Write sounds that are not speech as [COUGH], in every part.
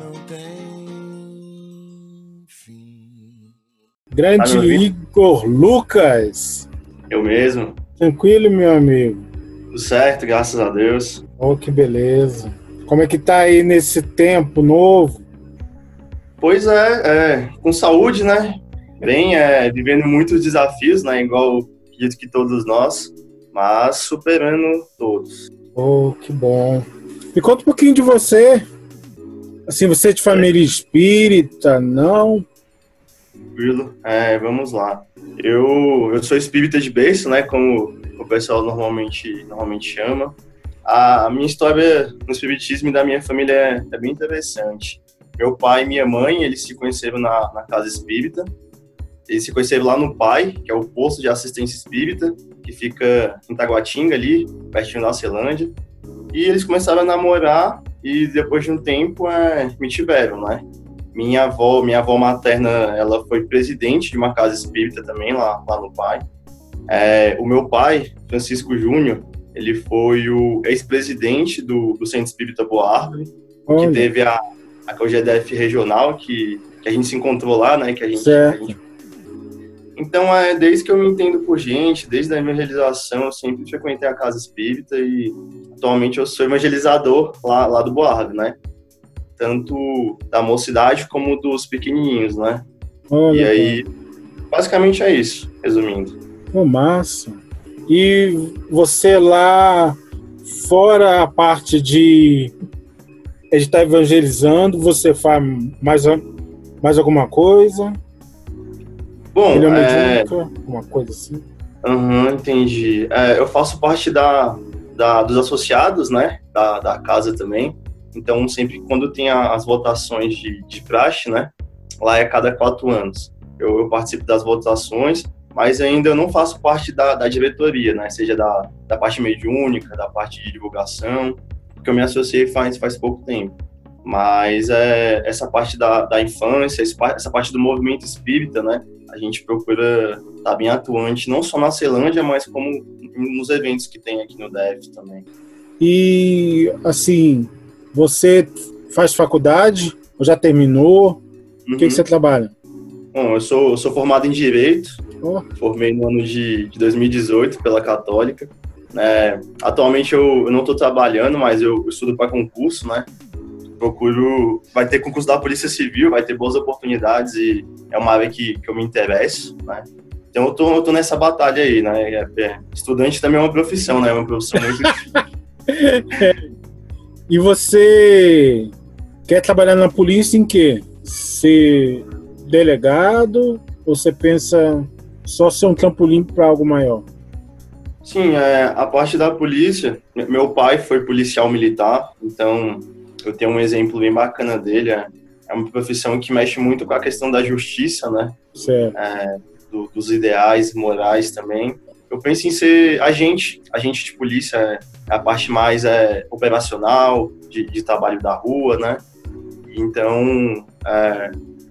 não tem fim. Grande Tá? Igor Lucas. Eu mesmo. Tranquilo, meu amigo? Tudo certo, graças a Deus. Oh, que beleza. Como é que tá aí nesse tempo novo? Pois é, é, com saúde, né? Bem, é, vivendo muitos desafios, né? Igual acredito que todos nós, mas superando todos. Oh, que bom. Me conta um pouquinho de você. Assim, você é de família espírita, não? Tranquilo? É, vamos lá. Eu, eu sou espírita de berço, né? Como o pessoal normalmente, normalmente chama. A, a minha história no espiritismo e da minha família é, é bem interessante. Meu pai e minha mãe, eles se conheceram na, na casa espírita. Eles se conheceram lá no PAI, que é o posto de assistência espírita, que fica em Taguatinga, ali, pertinho da Celândia. E eles começaram a namorar e depois de um tempo é, me tiveram, né? Minha avó, minha avó materna, ela foi presidente de uma casa espírita também lá, lá no PAI. É, o meu pai, Francisco Júnior, ele foi o ex-presidente do, do Centro Espírita Boa Árvore, que teve a, a COGEDEF regional, que, que a gente se encontrou lá, né? Que a gente, Certo. a gente- Então, é, desde que eu me entendo por gente, desde a evangelização, eu sempre frequentei a casa espírita e atualmente eu sou evangelizador lá, lá do Boa Árvore, né? Tanto da mocidade como dos pequenininhos, né? olha, E aí, basicamente é isso, resumindo. pô, massa. E você lá, fora a parte de estar evangelizando, você faz mais, mais alguma coisa? Bom, Ele é é, mediúnica, alguma coisa assim? Aham, entendi. É, eu faço parte da, da- dos associados, né? Da, da casa também. Então, sempre quando tem as votações de, de praxe, né? Lá é cada quatro anos. Eu, eu participo das votações, mas ainda eu não faço parte da, da diretoria, né? Seja da, da parte mediúnica, da parte de divulgação, porque eu me associei faz, faz pouco tempo. Mas é, essa parte da, da infância, essa parte do movimento espírita, né? A gente procura tá bem atuante, não só na Celândia, mas como nos eventos que tem aqui no DF também. E, assim, você faz faculdade? Ou já terminou? O que, que você trabalha? Bom, eu sou, eu sou formado em Direito, Oh, formei no ano de, de 2018 pela Católica. É, atualmente eu, eu não estou trabalhando, mas eu, eu estudo para concurso, né? Procuro. Vai ter concurso da Polícia Civil, vai ter boas oportunidades e é uma área que, que eu me interesso, né? Então eu tô, eu tô nessa batalha aí, né? É- é- estudante também é uma profissão, né? É uma profissão muito [LAUGHS] E você quer trabalhar na polícia em quê? Ser delegado ou você pensa só ser um trampolim para algo maior? Sim, é, a parte da polícia, meu pai foi policial militar, então eu tenho um exemplo bem bacana dele. É, é uma profissão que mexe muito com a questão da justiça, né? Certo. Do- dos ideais morais também. Eu penso em ser agente, agente de polícia, é a parte mais é, operacional, de, de trabalho da rua, né? Então, é,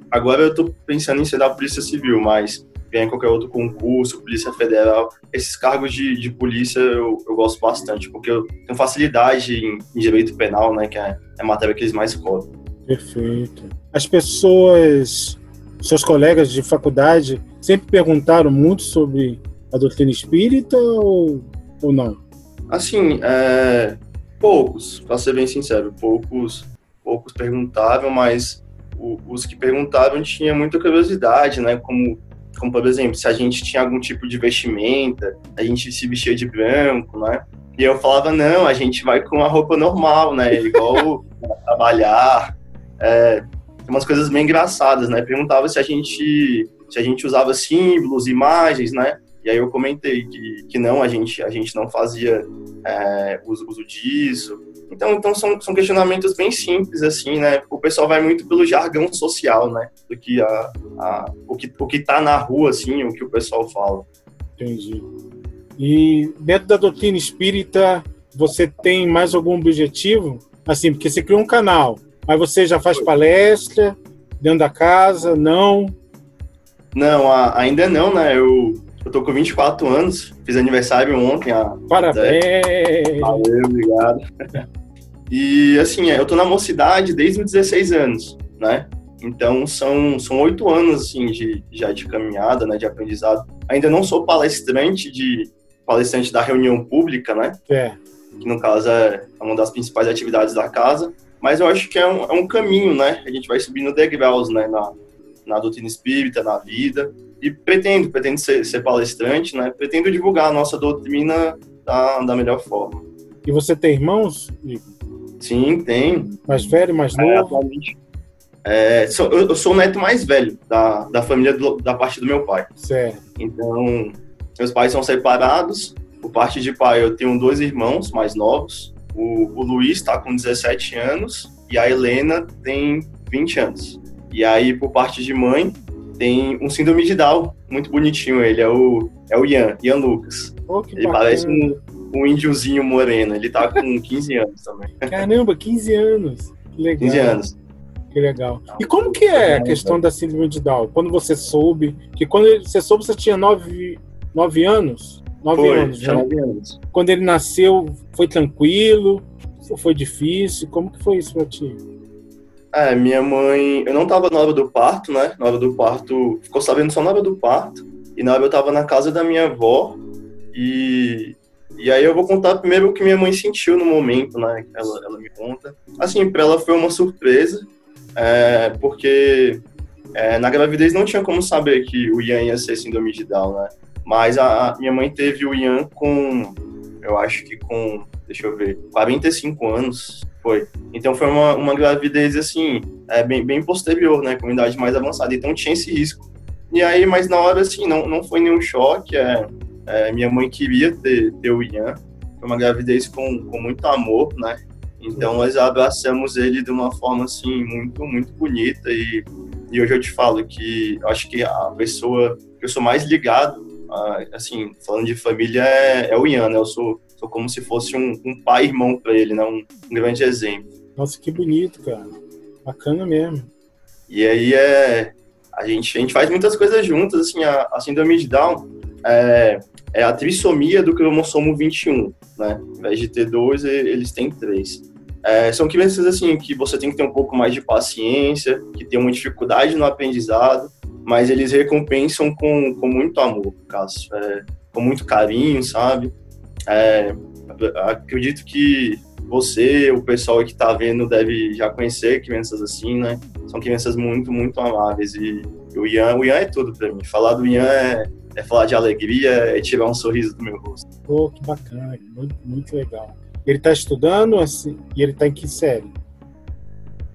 agora eu tô pensando em ser da Polícia Civil, mas ganhar qualquer outro concurso, Polícia Federal, esses cargos de, de polícia eu, eu gosto bastante, porque eu tenho facilidade em, em direito penal, né, que é, é a matéria que eles mais cobrem. Perfeito. As pessoas, seus colegas de faculdade, sempre perguntaram muito sobre a doutrina espírita ou, ou não? Assim, é, poucos, para ser bem sincero, poucos, poucos perguntavam, mas o- os que perguntavam tinham muita curiosidade, né, como, como, por exemplo, se a gente tinha algum tipo de vestimenta, a gente se vestia de branco, né, e eu falava, não, a gente vai com a roupa normal, né, igual [LAUGHS] trabalhar, é, umas coisas bem engraçadas, né, perguntava se a gente, se a gente usava símbolos, imagens, né, e aí eu comentei que, que não, a gente, a gente não fazia é, uso, uso disso. Então, então são, são questionamentos bem simples, assim, né? O pessoal vai muito pelo jargão social, né? Do que, a, a, o, que o que tá na rua, assim, o que o pessoal fala. Entendi. E dentro da doutrina espírita, você tem mais algum objetivo? Assim, porque você criou um canal, mas você já faz palestra dentro da casa? Não? Não, a, ainda não, né? Eu, eu tô com 24 anos, fiz aniversário ontem. A, Parabéns! Valeu, obrigado. [LAUGHS] E, assim, eu tô na mocidade desde os 16 anos, né? Então, são, são oito anos, assim, de, já de caminhada, né, de aprendizado. Ainda não sou palestrante de palestrante da reunião pública, né? É. Que, no caso, é uma das principais atividades da casa. Mas eu acho que é um, é um caminho, né? A gente vai subindo degraus, né? Na, na doutrina espírita, na vida. E pretendo, pretendo ser, ser palestrante, né? Pretendo divulgar a nossa doutrina da, da melhor forma. E você tem irmãos, Igor? Sim, tem. Mais velho, mais É, novo? atualmente. É, sou- eu, eu sou o neto mais velho da, da família do- da parte do meu pai. Certo. Então, meus pais são separados. Por parte de pai, eu tenho dois irmãos mais novos. O, o Luiz está com 17 anos e a Helena tem 20 anos. E aí, por parte de mãe, tem um síndrome de Down, muito bonitinho. Ele é o, é o Ian, Ian Lucas. Que Ele bacana. parece um, um índiozinho moreno. Ele tá com [LAUGHS] 15 anos também. Caramba, 15 anos. Que legal. 15 anos. Que legal. E como que é a questão da síndrome de Down? Quando você soube? Que quando você soube, você tinha 9, nove anos? 9 Foi, anos, tinha né? 9 anos. Quando ele nasceu, foi tranquilo? Foi difícil? Como que foi isso pra ti? É, minha mãe. Eu não tava na hora do parto, né? Na hora do parto. Ficou sabendo só na hora do parto. E na hora eu tava na casa da minha avó. E. E aí eu vou contar primeiro o que minha mãe sentiu no momento, né? Ela, ela me conta. Assim, pra ela foi uma surpresa. é, porque é, na gravidez não tinha como saber que o Ian ia ser síndrome de Down, né? Mas a, a minha mãe teve o Ian com. Eu acho que com. Deixa eu ver. 45 anos. Foi. Então foi uma, uma gravidez assim, é, bem, bem posterior, né? Com idade mais avançada. Então tinha esse risco. E aí, mas na hora, assim, não, não foi nenhum choque. É, é, minha mãe queria ter, ter o Ian. Foi uma gravidez com, com muito amor, né? Então nós abraçamos ele de uma forma, assim, muito, muito bonita. E, e hoje eu te falo que acho que a pessoa que eu sou mais ligado, ah, assim, falando de família, é, é o Ian, né? Eu sou, sou como se fosse um, um pai irmão para ele, né? Um, um grande exemplo. Nossa, que bonito, cara. Bacana mesmo. E aí é a gente a gente faz muitas coisas juntas, assim, a, a síndrome de Down é, é a trissomia do cromossomo 21, né? Ao invés de ter dois, eles têm três. É, são crianças assim que você tem que ter um pouco mais de paciência, que tem uma dificuldade no aprendizado, mas eles recompensam com, com muito amor, caso, é, com muito carinho, sabe? É, acredito que você, o pessoal que está vendo, deve já conhecer crianças assim, né? São crianças muito, muito amáveis. E, o Ian, o Ian é tudo para mim. Falar do Ian é, é falar de alegria, é tirar um sorriso do meu rosto. Pô, que bacana. Muito, muito legal. Ele tá estudando assim, e ele tá em que série?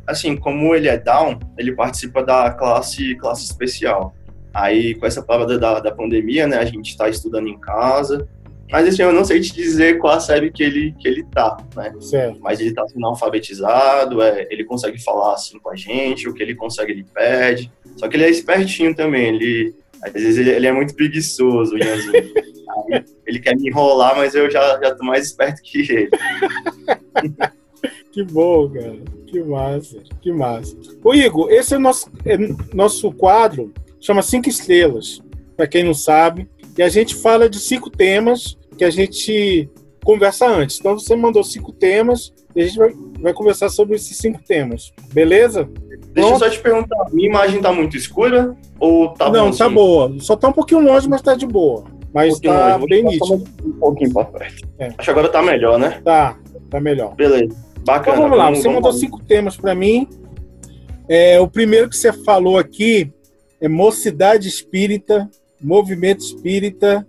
Assim, como ele é down, ele participa da classe, classe especial. Aí, com essa parada da, da pandemia, né, a gente está estudando em casa. Mas, assim, eu não sei te dizer qual a série que ele, que ele tá, né? Certo. mas ele tá sendo alfabetizado, é, ele consegue falar assim com a gente, o que ele consegue ele pede. Só que ele é espertinho também, ele às vezes ele, ele é muito preguiçoso, o ele quer me enrolar, mas eu já, já tô mais esperto que ele. [LAUGHS] Que bom, cara. Que massa. Que massa. Ô, Igor, esse é nosso, é nosso quadro, chama Cinco Estrelas, para quem não sabe. E a gente fala de cinco temas que a gente conversa antes. Então você mandou cinco temas e a gente vai, vai conversar sobre esses cinco temas. Beleza? Deixa eu só te perguntar, minha imagem tá muito escura ou tá não, tá assim? boa. Só tá um pouquinho longe, mas tá de boa. Mas Um tá longe, bem nítido. Um pouquinho pra perto. É. Acho que agora tá melhor, né? Tá, tá melhor. Beleza. Bacana. Então vamos lá, você mandou cinco temas para mim. É, o primeiro que você falou aqui é mocidade espírita, movimento espírita,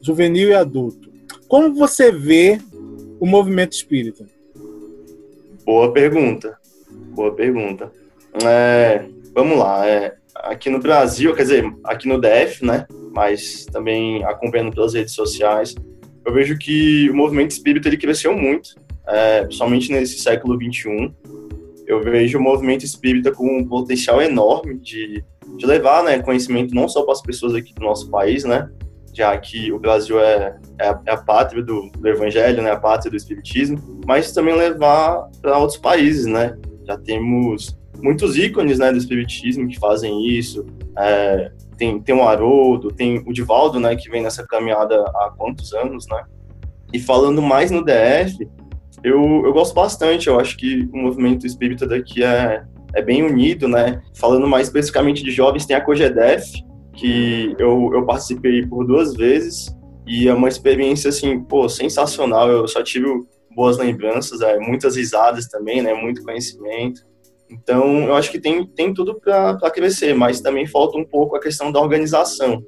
juvenil e adulto. Como você vê o movimento espírita? Boa pergunta. Boa pergunta. É, vamos lá. é, aqui no Brasil, quer dizer, aqui no DF, né? Mas também acompanhando pelas redes sociais, eu vejo que o movimento espírita ele cresceu muito, é, principalmente nesse século XXI. Eu vejo o movimento espírita com um potencial enorme de, de levar né, conhecimento não só para as pessoas aqui do nosso país, né? Já que o Brasil é, é, a, é a pátria do, do evangelho, né? A pátria do espiritismo mas também levar para outros países, né? Já temos muitos ícones, né, do espiritismo que fazem isso. É, tem, tem o Haroldo, tem o Divaldo, né, que vem nessa caminhada há quantos anos, né? E falando mais no DF, Eu, eu gosto bastante, eu acho que o movimento espírita daqui é, é bem unido, né? Falando mais especificamente de jovens, tem a Cogedef, que eu, eu participei por duas vezes, e é uma experiência, assim, pô, sensacional, eu só tive boas lembranças, é, muitas risadas também, né? Muito conhecimento. Então, eu acho que tem, tem tudo para crescer, mas também falta um pouco a questão da organização,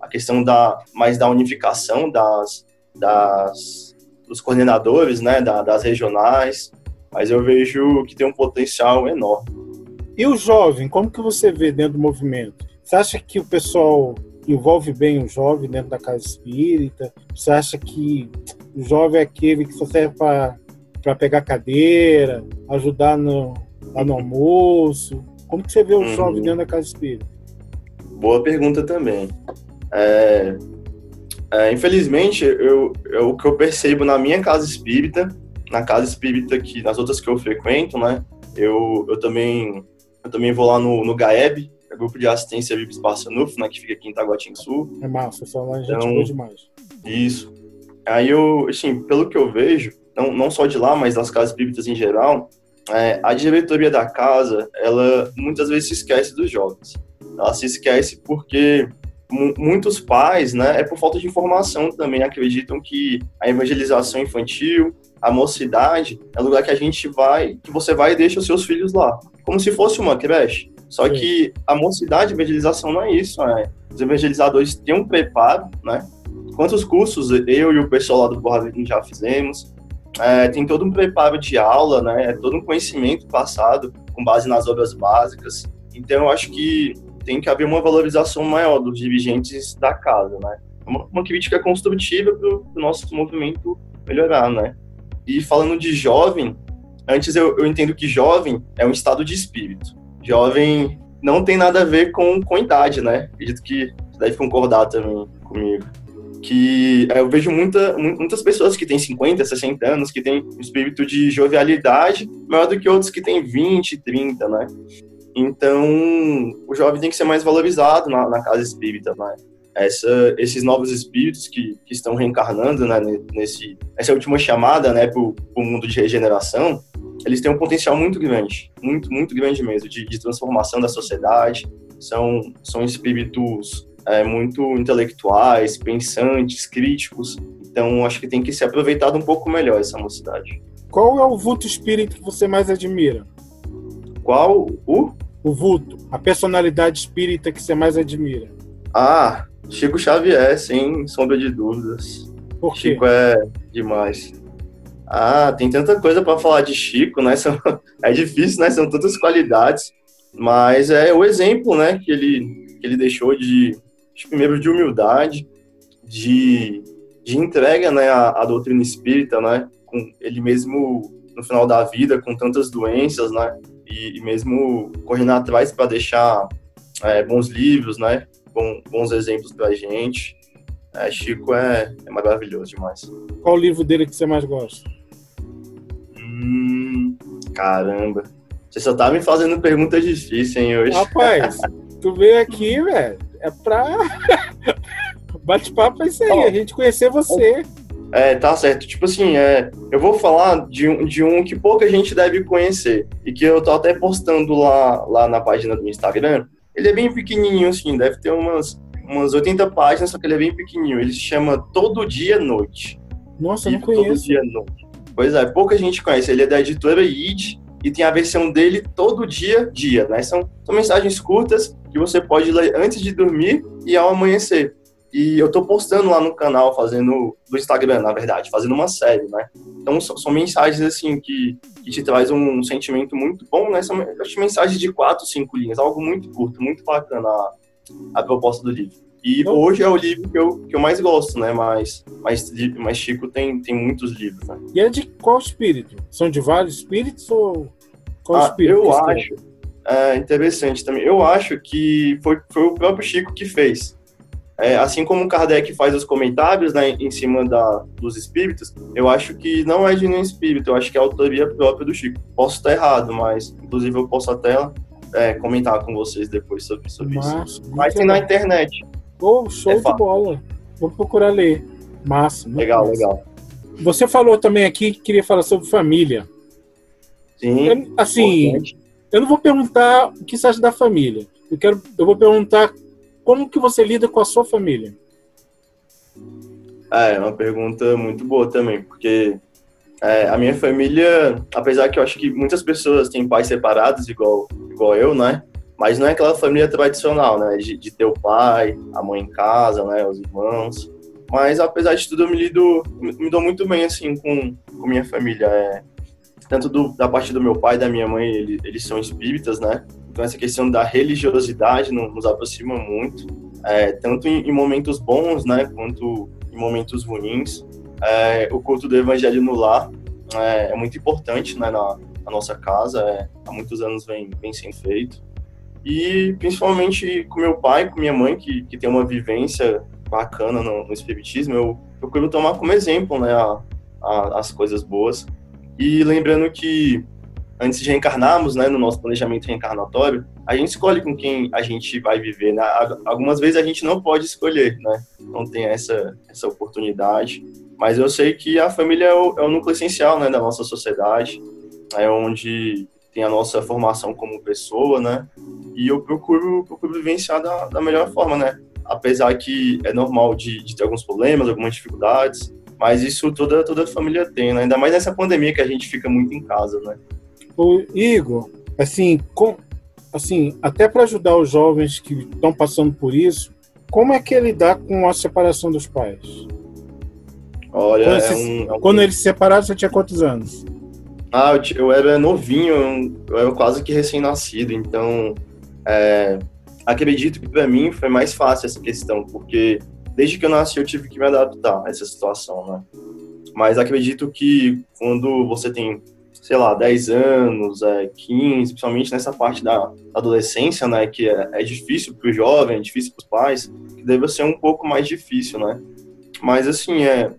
a questão da mais da unificação das, das dos coordenadores, né, da, das regionais, mas eu vejo que tem um potencial enorme. E o jovem, como que você vê dentro do movimento? Você acha que o pessoal envolve bem o jovem dentro da casa espírita? Você acha que o jovem é aquele que só serve para pegar cadeira, ajudar no, lá no almoço? Como que você vê o uhum. jovem dentro da casa espírita? Boa pergunta também. É, é, infelizmente, eu, eu, o que eu percebo na minha casa espírita, na casa espírita que nas outras que eu frequento, né? Eu, eu também eu também vou lá no, no GAEB, é Grupo de Assistência Espaço Nuf, né, que fica aqui em Sul. É massa, só lá a gente então, demais. Isso. Aí eu, assim, pelo que eu vejo, não, não só de lá, mas das casas espíritas em geral, é, a diretoria da casa, ela muitas vezes se esquece dos jovens. Ela se esquece porque muitos pais, né, é por falta de informação também, acreditam que a evangelização infantil, a mocidade, é o lugar que a gente vai, que você vai e deixa os seus filhos lá, como se fosse uma creche. Só Sim. que a mocidade, a evangelização não é isso, né? Os evangelizadores têm um preparo, né? Quantos cursos eu e o pessoal lá do Borra já fizemos, é, tem todo um preparo de aula, né? É todo um conhecimento passado com base nas obras básicas. Então, eu acho que tem que haver uma valorização maior dos dirigentes da casa, né? Uma, uma crítica construtiva para o nosso movimento melhorar, né? E falando de jovem, antes eu, eu entendo que jovem é um estado de espírito. Jovem não tem nada a ver com, com idade, né? Acredito que você deve concordar também comigo que é, eu vejo muita, muitas pessoas que têm 50, 60 anos, que têm um espírito de jovialidade maior do que outros que têm 20, 30, né? Então, o jovem tem que ser mais valorizado na, na casa espírita, né? Essa, esses novos espíritos que, que estão reencarnando, né, nesse, essa última chamada, né, para o mundo de regeneração, eles têm um potencial muito grande, muito, muito grande mesmo, de, de transformação da sociedade. São, são espíritos é, muito intelectuais, pensantes, críticos. Então, acho que tem que ser aproveitado um pouco melhor essa mocidade. Qual é o vulto espírito que você mais admira? Qual o? O vulto, a personalidade espírita que você mais admira. Ah, Chico Xavier, sem sombra de dúvidas. Por quê? Chico é demais. Ah, tem tanta coisa para falar de Chico, né? [LAUGHS] São, é difícil, né? São tantas qualidades. Mas é o exemplo, né? Que ele, que ele deixou de, primeiro de humildade, de, de entrega né, à, à, doutrina espírita, né, com ele mesmo no final da vida com tantas doenças, né, e, e mesmo correndo atrás para deixar é, bons livros, né, bom, bons exemplos para a gente. É, Chico é, é maravilhoso demais. Qual o livro dele que você mais gosta? Hum, caramba. Você só tá me fazendo perguntas difíceis, hein, hoje. Rapaz, [LAUGHS] tu veio aqui, velho é pra. [LAUGHS] Bate-papo é isso aí, a gente conhecer você. É, tá certo. Tipo assim, é, eu vou falar de um, de um que pouca gente deve conhecer e que eu tô até postando lá, lá na página do Instagram. Ele é bem pequenininho, assim, deve ter umas, umas 80 páginas, só que ele é bem pequenininho. Ele se chama Todo Dia Noite. Nossa, eu não conheço. Todo Dia Noite. Pois é, pouca gente conhece. Ele é da editora ID e tem a versão dele todo dia, dia, né? São, são mensagens curtas que você pode ler antes de dormir e ao amanhecer. E eu tô postando lá no canal, fazendo, do Instagram, na verdade, fazendo uma série, né? Então são, são mensagens, assim, que, que te traz um sentimento muito bom, né? São mensagens de quatro, cinco linhas, algo muito curto, muito bacana a, a proposta do livro. E hoje é o livro que eu, que eu mais gosto, né? Mas, mas, mas Chico tem, tem muitos livros, né? E é de qual espírito? São de vários espíritos ou qual ah, espírito? Eu acho. É interessante também. Eu acho que foi, foi o próprio Chico que fez. É, assim como Kardec faz os comentários né, em cima da, dos espíritos, eu acho que não é de nenhum espírito, eu acho que é a autoria própria do Chico. Posso estar errado, mas inclusive eu posso até é, comentar com vocês depois sobre, sobre isso. Mas tem na internet. Oh, show é de bola. Vou procurar ler. Massa. Legal, massa. legal. você falou também aqui que queria falar sobre família. Sim. Eu, assim, importante. eu não vou perguntar o que você acha da família. Eu quero, eu vou perguntar como que você lida com a sua família. É, é uma pergunta muito boa também, porque é, a minha família, apesar que eu acho que muitas pessoas têm pais separados, igual, igual eu, né? Mas não é aquela família tradicional, né? De, de ter o pai, a mãe em casa, né? Os irmãos. Mas apesar de tudo, eu me lido, me dou muito bem, assim, com, com minha família. É, tanto do, da parte do meu pai e da minha mãe, ele, eles são espíritas, né? Então essa questão da religiosidade nos aproxima muito, é, tanto em, em, momentos bons, né? Quanto em momentos ruins. É, o culto do evangelho no lar é, é muito importante, né? Na, nossa casa, é, há muitos anos vem, vem sendo feito. E principalmente com meu pai, com minha mãe, que, que tem uma vivência bacana no, no espiritismo, eu procuro tomar como exemplo, né, a, a, as coisas boas. E lembrando que antes de reencarnarmos, né, no nosso planejamento reencarnatório, a gente escolhe com quem a gente vai viver. Né? Algumas vezes a gente não pode escolher, né? Não tem essa, essa oportunidade. Mas eu sei que a família é o, é o núcleo essencial, né, da nossa sociedade. É onde tem a nossa formação como pessoa, né? E eu procuro, procuro vivenciar da, da melhor forma, né? apesar que é normal de, de ter alguns problemas, algumas dificuldades, mas isso toda, toda a família tem, né? Ainda mais nessa pandemia que a gente fica muito em casa, né? O Igor, assim, com, assim até para ajudar os jovens que estão passando por isso, como é que ele lidar com a separação dos pais? Olha, quando, é um, é um... quando eles se separaram, você tinha quantos anos? Ah, eu, eu era novinho, eu era quase que recém-nascido, então é, acredito que para mim foi mais fácil essa questão, porque desde que eu nasci eu tive que me adaptar a essa situação, né? Mas acredito que quando você tem, sei lá, 10 anos, é, 15, principalmente nessa parte da adolescência, né, que é, é difícil para o jovem, é difícil para os pais, que deve ser um pouco mais difícil, né? Mas assim, é,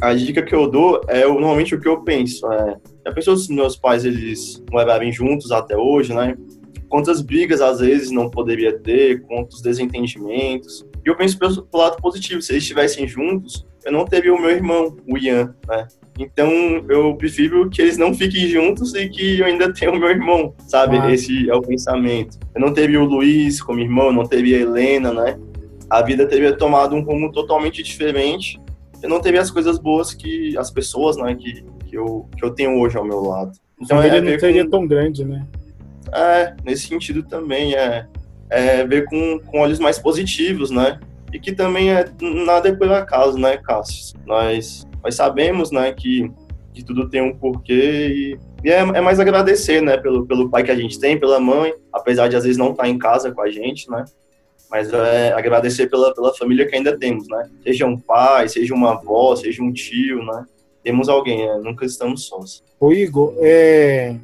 a dica que eu dou é normalmente o que eu penso. É, já pensou se meus pais eles morarem juntos até hoje, né? quantas brigas às vezes não poderia ter, quantos desentendimentos. E eu penso pelo, pelo lado positivo, se eles estivessem juntos, eu não teria o meu irmão, o Ian, né? Então eu prefiro que eles não fiquem juntos e que eu ainda tenha o meu irmão, sabe? Ah. Esse é o pensamento. Eu não teria o Luiz como irmão, não teria a Helena, né? A vida teria tomado um rumo totalmente diferente. Eu não teria as coisas boas que as pessoas, né, que, que, eu, que eu tenho hoje ao meu lado. Então, a família é não seria com... tão grande, né? É, nesse sentido também é, é ver com, com olhos mais positivos, né? E que também é nada é por acaso, né, Cássio? Nós, nós sabemos, né, que, que tudo tem um porquê e, e é, é, mais agradecer, né, pelo, pelo pai que a gente tem, pela mãe, apesar de às vezes não estar em casa com a gente, né? Mas é agradecer pela, pela família que ainda temos, né? Seja um pai, seja uma avó, seja um tio, né? Temos alguém, né? nunca estamos sós. Ô Igor, é,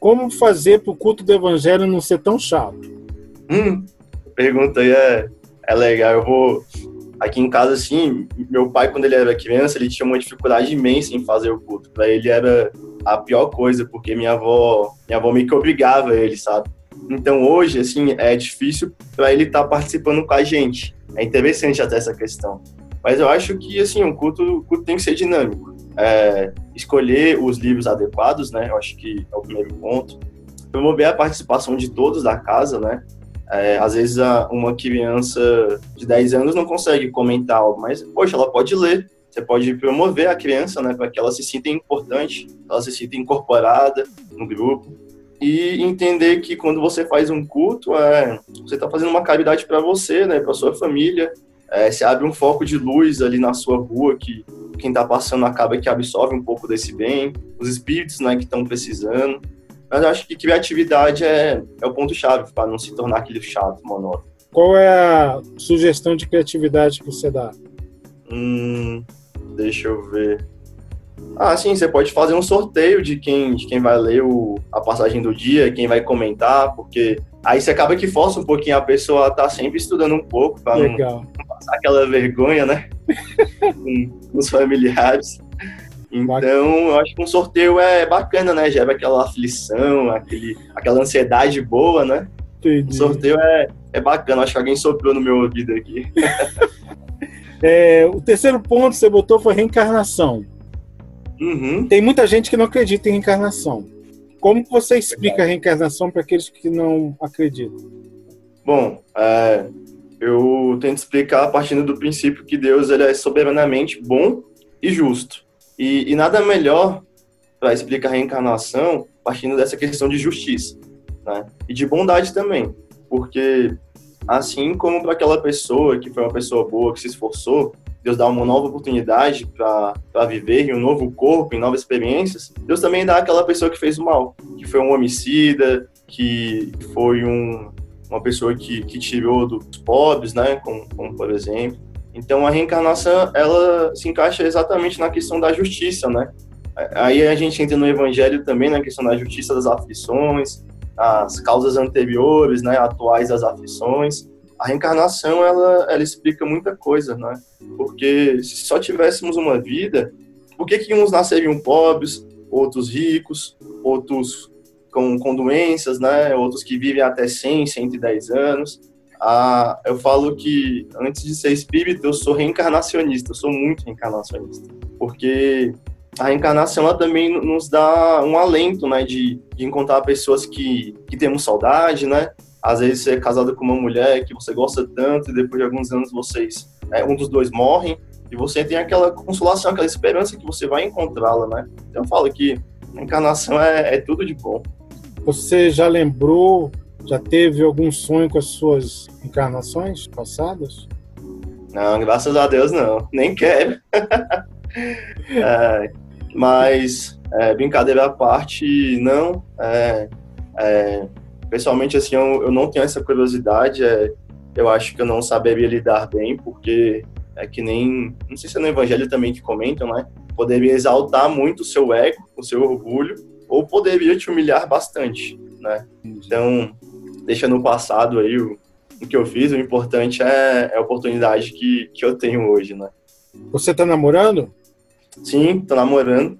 como fazer para o culto do evangelho não ser tão chato? Hum, pergunta aí é, é legal. Eu vou. Aqui em casa, assim, meu pai, quando ele era criança, ele tinha uma dificuldade imensa em fazer o culto. Para ele era a pior coisa, porque minha avó, minha avó meio que obrigava ele, sabe? Então hoje, assim, é difícil para ele estar tá participando com a gente. É interessante até essa questão. Mas eu acho que, assim, o culto, o culto tem que ser dinâmico é, escolher os livros adequados, né? Eu acho que é o primeiro ponto. Promover a participação de todos da casa, né? É, às vezes a, uma criança de 10 anos não consegue comentar algo, mas, poxa, ela pode ler. Você pode promover a criança, né? Para que ela se sinta importante, ela se sinta incorporada no grupo. E entender que quando você faz um culto, é, você está fazendo uma caridade para você, né? Para sua família, é, você abre um foco de luz ali na sua rua que quem está passando acaba que absorve um pouco desse bem, os espíritos né, que estão precisando. Mas eu acho que criatividade é, é o ponto-chave para não se tornar aquele chato, monótono. Qual é a sugestão de criatividade que você dá? Hum, deixa eu ver. Ah, sim, você pode fazer um sorteio de quem, de quem vai ler o, a passagem do dia, quem vai comentar, porque aí você acaba que força um pouquinho a pessoa a estar tá sempre estudando um pouco para não, não, aquela vergonha, né? com os familiares. Então, eu acho que um sorteio é bacana, né? Gera aquela aflição, aquele, aquela ansiedade boa, né? Entendi. O sorteio é, é bacana, acho que alguém soprou no meu ouvido aqui. [LAUGHS] é, o terceiro ponto que você botou foi reencarnação. Uhum. Tem muita gente que não acredita em reencarnação. Como você explica a reencarnação para aqueles que não acreditam? Bom, é, eu tento explicar partindo do princípio que Deus ele é soberanamente bom e justo. E, e nada melhor para explicar a reencarnação partindo dessa questão de justiça né? e de bondade também. Porque, assim como para aquela pessoa que foi uma pessoa boa, que se esforçou, Deus dá uma nova oportunidade para viver em um novo corpo, em novas experiências, Deus também dá aquela pessoa que fez o mal, que foi um homicida, que foi um, uma pessoa que, que tirou dos pobres, né, como, como por exemplo. Então a reencarnação ela se encaixa exatamente na questão da justiça, né? Aí a gente entra no Evangelho também na questão da justiça das aflições, as causas anteriores, né, atuais das aflições. A reencarnação ela, ela explica muita coisa, né? Porque se só tivéssemos uma vida, por que que uns nasceriam pobres, outros ricos, outros com, com doenças, né? Outros que vivem até 100, 110 anos. Ah, eu falo que antes de ser espírita, eu sou reencarnacionista, eu sou muito reencarnacionista, porque a reencarnação ela também nos dá um alento, né, de, de encontrar pessoas que, que temos saudade, né? Às vezes você é casado com uma mulher que você gosta tanto e depois de alguns anos vocês, é, um dos dois morrem e você tem aquela consolação, aquela esperança que você vai encontrá-la, né? Então eu falo que a encarnação é, é tudo de bom. Você já lembrou, já teve algum sonho com as suas encarnações passadas? Não, graças a Deus não, nem quero. [LAUGHS] é, mas, é, brincadeira à parte, não. É, é, pessoalmente, assim, eu, eu, não tenho essa curiosidade. É, eu acho que eu não saberia lidar bem, porque é que nem. Não sei se é no Evangelho também que comentam, né? Poderia exaltar muito o seu ego, o seu orgulho, ou poderia te humilhar bastante, né? Então, deixa no passado aí o, o que eu fiz, o importante é, é a oportunidade que, que eu tenho hoje, né? Você tá namorando? Sim, tô namorando.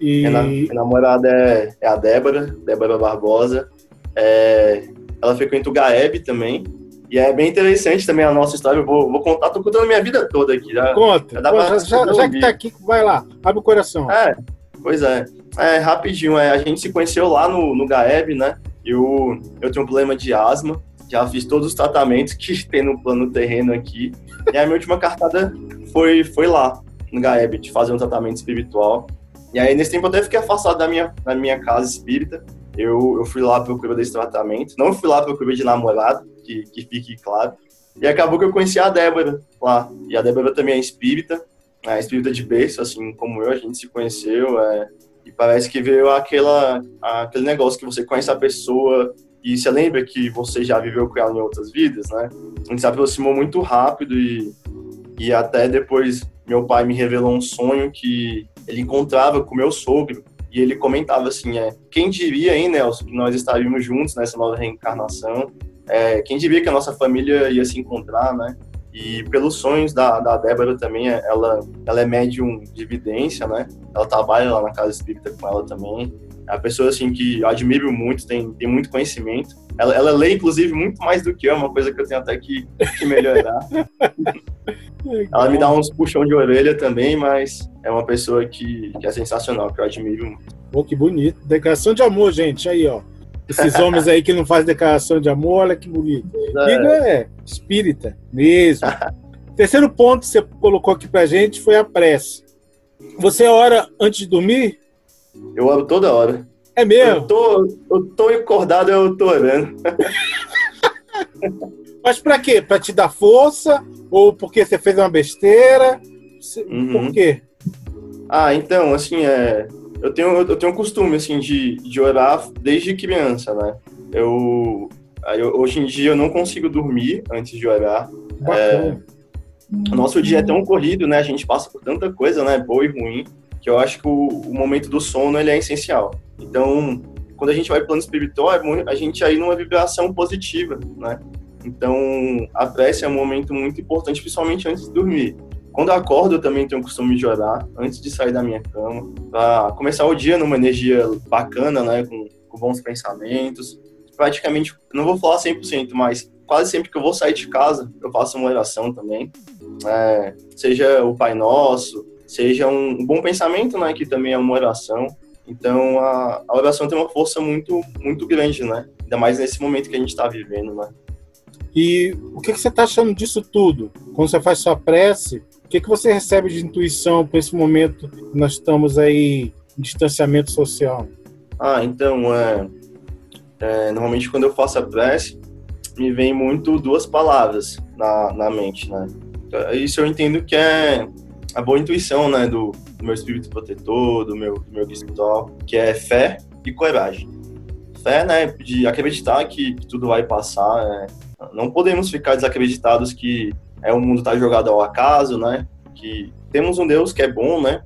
E... Minha, minha namorada é, é, a Débora, Débora Barbosa. É, ela frequenta o Gaeb também. E é bem interessante também a nossa história. Eu vou, vou contar, tô contando a minha vida toda aqui. Já, Conta. Já, já, já que tá aqui, vai lá, abre o coração. É, pois é. É, rapidinho, é, a gente se conheceu lá no, no Gaeb, né? Eu, eu tenho um problema de asma, já fiz todos os tratamentos que [LAUGHS] tem no plano terreno aqui. E a minha última cartada foi, foi lá, no Gaeb, de fazer um tratamento espiritual. E aí, nesse tempo, eu até fiquei afastado da minha, da minha casa espírita. Eu, eu fui lá procura desse tratamento. Não fui lá procura de namorado, que, que fique claro. E acabou que eu conheci a Débora lá. E a Débora também é espírita, é espírita de berço, assim como eu, a gente se conheceu. É, e parece que veio aquela, aquele negócio que você conhece a pessoa e você lembra que você já viveu com ela em outras vidas, né? A gente se aproximou muito rápido e, e até depois meu pai me revelou um sonho que ele encontrava com meu sogro e ele comentava assim, é, quem diria, hein, Nelson, que nós estaríamos juntos nessa nova reencarnação? É, quem diria que a nossa família ia se encontrar, né? E pelos sonhos da, da Débora também, é, ela, ela é médium de evidência, né? Ela trabalha lá na casa espírita com ela também. É uma pessoa, assim, que eu admiro muito, tem, tem muito conhecimento. Ela, ela lê, inclusive, muito mais do que eu, uma coisa que eu tenho até que, que melhorar. [LAUGHS] ela me dá uns puxão de orelha também, mas é uma pessoa que, que é sensacional, que eu admiro muito. Pô, que bonito. Declaração de amor, gente, aí, ó. Esses homens aí que não fazem declaração de amor, olha que bonito. É. Igor é espírita mesmo. [LAUGHS] Terceiro ponto que você colocou aqui pra gente foi a prece. Você ora antes de dormir? Eu oro toda hora. É mesmo? Eu tô, eu tô acordado, eu tô orando. [LAUGHS] Mas pra quê? Pra te dar força? Ou porque você fez uma besteira? Uhum. Por quê? Ah, então, assim, é, eu tenho eu tenho um costume assim de, de orar desde criança, né? Eu, eu hoje em dia eu não consigo dormir antes de orar. É, o nosso dia é tão corrido, né? A gente passa por tanta coisa, né? Boa e ruim, que eu acho que o, o momento do sono ele é essencial. Então, quando a gente vai para o plano espiritual, é a gente aí numa vibração positiva, né? Então, a prece é um momento muito importante, principalmente antes de dormir. Quando eu acordo, eu também tenho o costume de orar antes de sair da minha cama, para começar o dia numa energia bacana, né, com, com bons pensamentos. Praticamente, não vou falar 100%, mas quase sempre que eu vou sair de casa, eu faço uma oração também. É, seja o Pai Nosso, seja um bom pensamento, né, que também é uma oração. Então, a, a oração tem uma força muito, muito grande, né? Ainda mais nesse momento que a gente está vivendo, né? E o que, que você está achando disso tudo? Quando você faz sua prece, o que, que você recebe de intuição para esse momento que nós estamos aí em distanciamento social? Ah, então, é, é, normalmente quando eu faço a prece, me vem muito duas palavras na, na mente, né? Isso eu entendo que é a boa intuição, né, do, do meu espírito protetor, do meu, do meu espiritual, que é fé e coragem. Fé, né, de acreditar que, que tudo vai passar, é, não podemos ficar desacreditados que é o mundo está jogado ao acaso, né? Que temos um Deus que é bom, né?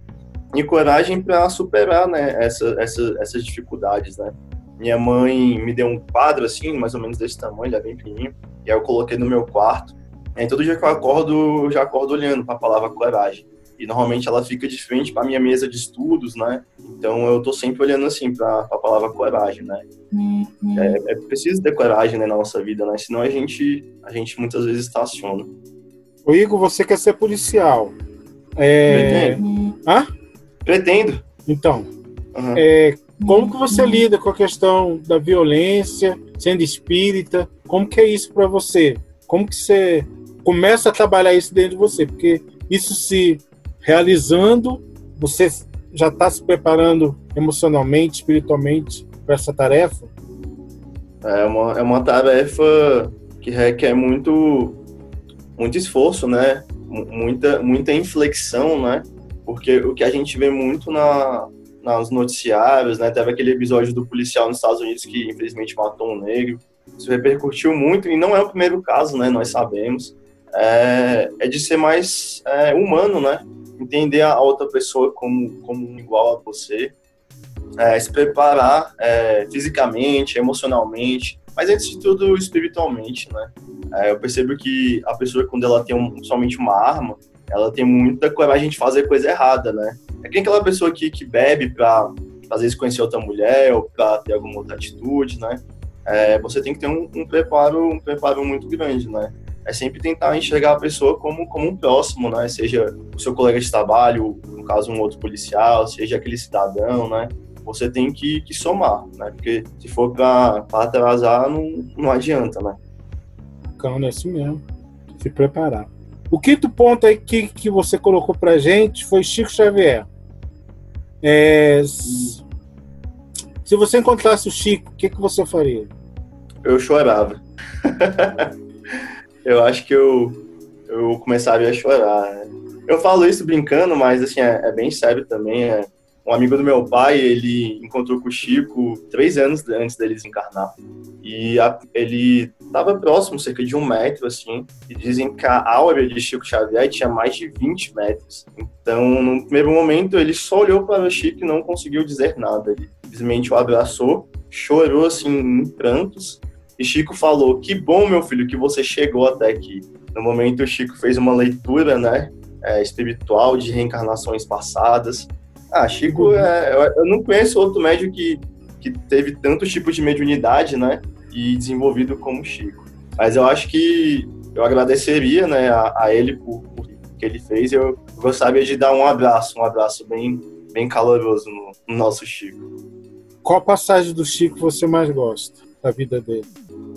E coragem para superar, né? Essa, essa, essas dificuldades, né? Minha mãe me deu um quadro assim, mais ou menos desse tamanho, ele é bem pequenininho, e aí eu coloquei no meu quarto. E todo dia que eu acordo, eu já acordo olhando para a palavra coragem. E normalmente ela fica de frente para minha mesa de estudos, né? Então eu tô sempre olhando assim para a palavra coragem, né? Uhum. É, é, preciso ter coragem né, na nossa vida, né? Senão a gente, a gente muitas vezes estaciona. O Igor, você quer ser policial. É... Pretendo. Hã? Pretendo. Então, uhum. é, como que você lida com a questão da violência, sendo espírita? Como que é isso para você? Como que você começa a trabalhar isso dentro de você? Porque isso se realizando, você já está se preparando emocionalmente, espiritualmente para essa tarefa? É uma, é uma tarefa que requer muito muito esforço, né? Muita, muita inflexão, né? Porque o que a gente vê muito na, nos noticiários, né? Teve aquele episódio do policial nos Estados Unidos que infelizmente matou um negro. Isso repercutiu muito e não é o primeiro caso, né? Nós sabemos. É, é de ser mais é, humano, né? Entender a outra pessoa como, como igual a você. É, se preparar é, fisicamente, emocionalmente, mas antes de tudo espiritualmente, né? É, eu percebo que a pessoa, quando ela tem um, somente uma arma, ela tem muita coragem de fazer coisa errada, né? É que aquela pessoa que, que bebe pra, às vezes, conhecer outra mulher ou pra ter alguma outra atitude, né? É, você tem que ter um, um, preparo, um preparo muito grande, né? É sempre tentar enxergar a pessoa como, como um próximo, né? Seja o seu colega de trabalho, no caso um outro policial, seja aquele cidadão, né? Você tem que, que somar, né? Porque se for para atrasar, não, não adianta, né? Calma, é assim mesmo. Se preparar. O quinto ponto aí que, que você colocou pra gente foi Chico Xavier. É, se você encontrasse o Chico, o que, que você faria? Eu chorava. [LAUGHS] eu acho que eu, eu começaria a chorar. Né? Eu falo isso brincando, mas assim, é, é bem sério também. É, um amigo do meu pai, ele encontrou com o Chico três anos antes dele desencarnar. E a, ele estava próximo, cerca de um metro, assim. E dizem que a áurea de Chico Xavier tinha mais de 20 metros. Então, no primeiro momento, ele só olhou para o Chico e não conseguiu dizer nada. Ele simplesmente o abraçou, chorou, assim, em prantos. E Chico falou: Que bom, meu filho, que você chegou até aqui. No momento, o Chico fez uma leitura, né? É, espiritual de reencarnações passadas ah, Chico, é, eu não conheço outro médico que, que teve tantos tipos de mediunidade, né? E desenvolvido como Chico. Mas eu acho que eu agradeceria, né, a, a ele por, por que ele fez. Eu gostaria de dar um abraço, um abraço bem, bem caloroso no, no nosso Chico. Qual passagem do Chico você mais gosta da vida dele?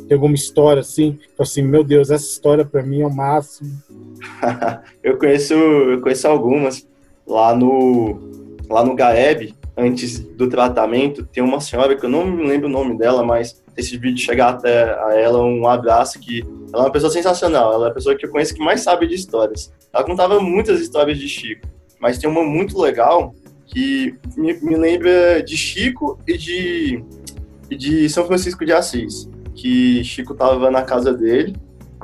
Tem alguma história assim, assim, meu Deus, essa história para mim é o máximo. [LAUGHS] eu conheço, eu conheço algumas lá no lá no Gaeb, antes do tratamento, tem uma senhora que eu não me lembro o nome dela, mas esse vídeo chegar até a ela, um abraço que ela é uma pessoa sensacional, ela é a pessoa que eu conheço que mais sabe de histórias. Ela contava muitas histórias de Chico, mas tem uma muito legal que me, me lembra de Chico e de, de São Francisco de Assis, que Chico estava na casa dele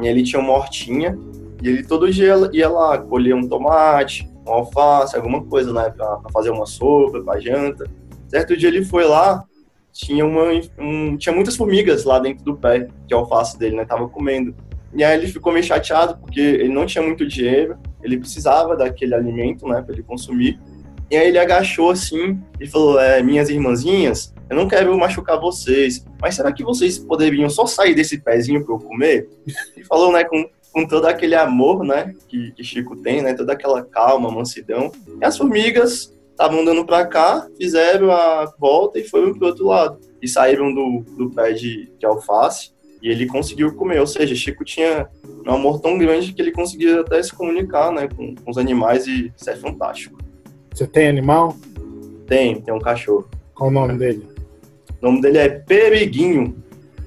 e ele tinha uma hortinha e ele todo dia ia lá colher um tomate, um alface, alguma coisa, né, para fazer uma sopa, para janta. Certo dia ele foi lá, tinha uma um, tinha muitas formigas lá dentro do pé de alface dele, né, tava comendo. E aí ele ficou meio chateado porque ele não tinha muito dinheiro, ele precisava daquele alimento, né, para ele consumir. E aí ele agachou assim e falou: é, minhas irmãzinhas, eu não quero machucar vocês, mas será que vocês poderiam só sair desse pezinho para eu comer? E falou, né, com com todo aquele amor, né, que, que Chico tem, né, toda aquela calma, mansidão. E as formigas estavam andando para cá, fizeram a volta e foram pro outro lado. E saíram do, do pé de, de alface e ele conseguiu comer. Ou seja, Chico tinha um amor tão grande que ele conseguia até se comunicar né, com, com os animais e isso é fantástico. Você tem animal? Tem, tem um cachorro. Qual o nome dele? O nome dele é Periguinho.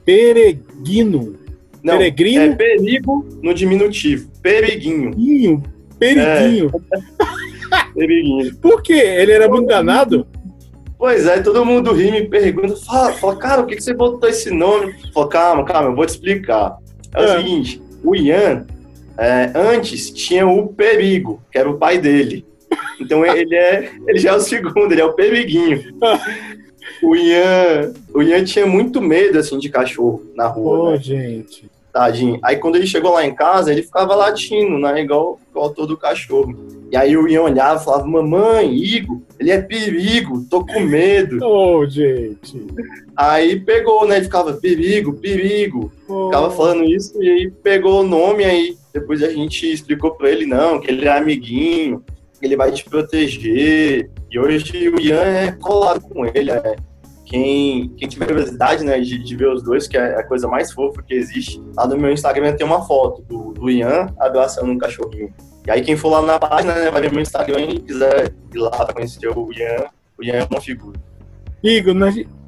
Peregrino. Não, Peregrino? é perigo no diminutivo. Periguinho. Periguinho. Periguinho. É. [LAUGHS] Periguinho. Por quê? Ele era muito danado? Pois é, todo mundo ri, me pergunta, fala, fala cara, por que, que você botou esse nome? Fala, calma, calma, eu vou te explicar. É, é. o seguinte, o Ian, é, antes tinha o Perigo, que era o pai dele. Então ele é, ele já é o segundo, ele é o Periguinho. o Ian, o Ian tinha muito medo assim de cachorro na rua. Ô, né? gente. Tadinho. Aí quando ele chegou lá em casa, ele ficava latindo, né? Igual, igual todo cachorro. E aí o Ian olhava e falava, mamãe, Igor, ele é perigo, tô com medo. [LAUGHS] Ô, oh, gente. Aí pegou, né? Ele ficava, perigo, perigo. Oh. Ficava falando isso e aí pegou o nome aí. Depois a gente explicou pra ele, não, que ele é amiguinho, que ele vai te proteger. E hoje o Ian é colado com ele, é quem, quem tiver curiosidade, né, de, de, ver os dois, que é a coisa mais fofa que existe, lá no meu Instagram tem uma foto do, do Ian abraçando um cachorrinho. E aí quem for lá na página, né, vai ver meu Instagram e quiser ir lá para conhecer o Ian, o Ian é uma figura. Igor,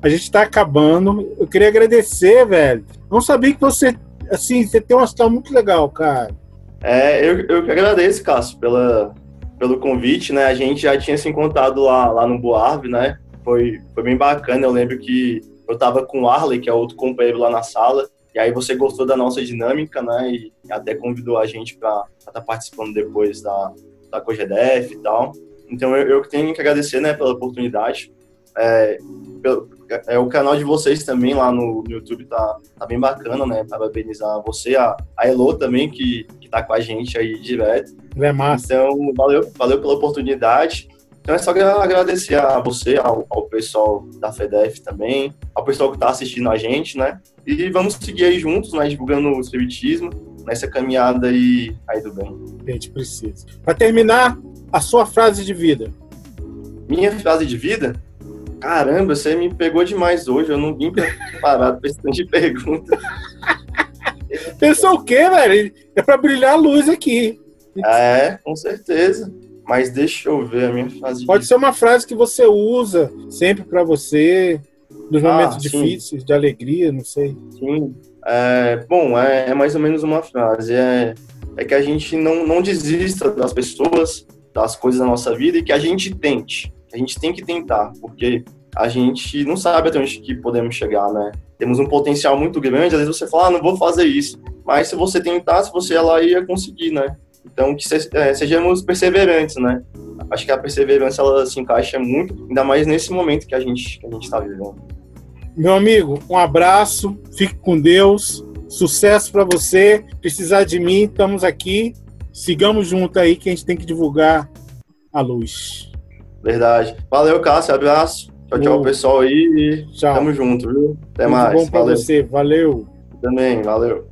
a gente está acabando. Eu queria agradecer, velho. Não sabia que você, assim, você tem uma história muito legal, cara. É, eu, eu agradeço, Cássio, pela, pelo convite, né? A gente já tinha se encontrado lá, lá no Boarve, né? Foi, foi bem bacana. Eu lembro que eu tava com o Arley, que é outro companheiro lá na sala, e aí você gostou da nossa dinâmica, né? E até convidou a gente para estar tá participando depois da, da COGEDEF e tal. Então eu, eu tenho que agradecer, né, pela oportunidade. É, pelo, é, o canal de vocês também lá no, no, YouTube tá, tá bem bacana, né? Parabenizar você, a, a Elo também, que, que tá com a gente aí direto. É massa. Então, valeu, valeu pela oportunidade. Então é só agradecer a você, ao, ao pessoal da FEDEF também, ao pessoal que está assistindo a gente, né? E vamos seguir aí juntos, né? Divulgando o espiritismo nessa caminhada aí, aí do bem. A gente precisa. Para terminar, a sua frase de vida. Minha frase de vida? Caramba, você me pegou demais hoje. Eu não vim preparado para esse tipo de pergunta. [LAUGHS] Pensou o quê, velho? É para brilhar a luz aqui. É, com certeza. Mas deixa eu ver a minha frase. Pode de... ser uma frase que você usa sempre para você, nos ah, momentos difíceis, de alegria, não sei. Sim. É, bom, é, é, mais ou menos uma frase. É, é que a gente não, não desista das pessoas, das coisas da nossa vida e que a gente tente. A gente tem que tentar, porque a gente não sabe até onde que podemos chegar, né? Temos um potencial muito grande, às vezes você fala, ah, não vou fazer isso. Mas se você tentar, se você ela ia conseguir, né? Então, que se, é, sejamos perseverantes, né? Acho que a perseverança ela se encaixa muito, ainda mais nesse momento que a gente que a gente está vivendo. Meu amigo, um abraço, fique com Deus, sucesso para você. Precisar de mim, estamos aqui. Sigamos junto aí que a gente tem que divulgar a luz. Verdade. Valeu, Cássio. Abraço. Tchau, tchau, pessoal aí. Tchau. Tamo junto, viu? Até Muito mais. bom para você. Valeu. Também, valeu.